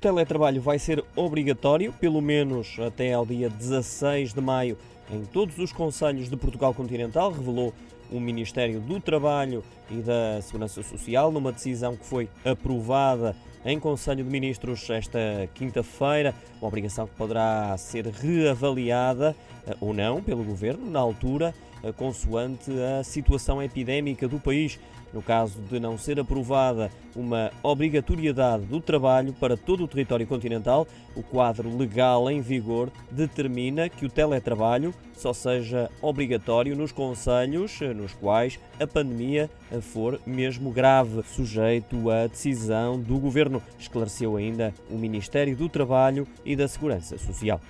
teletrabalho vai ser obrigatório, pelo menos até ao dia 16 de maio, em todos os conselhos de Portugal continental, revelou o Ministério do Trabalho e da Segurança Social numa decisão que foi aprovada em Conselho de Ministros esta quinta-feira, uma obrigação que poderá ser reavaliada eh, ou não pelo Governo na altura, consoante a situação epidémica do país. No caso de não ser aprovada uma obrigatoriedade do trabalho para todo o território continental, o quadro legal em vigor determina que o teletrabalho só seja obrigatório nos conselhos eh, nos quais a pandemia for mesmo grave, sujeito à decisão do governo, esclareceu ainda o Ministério do Trabalho e da Segurança Social.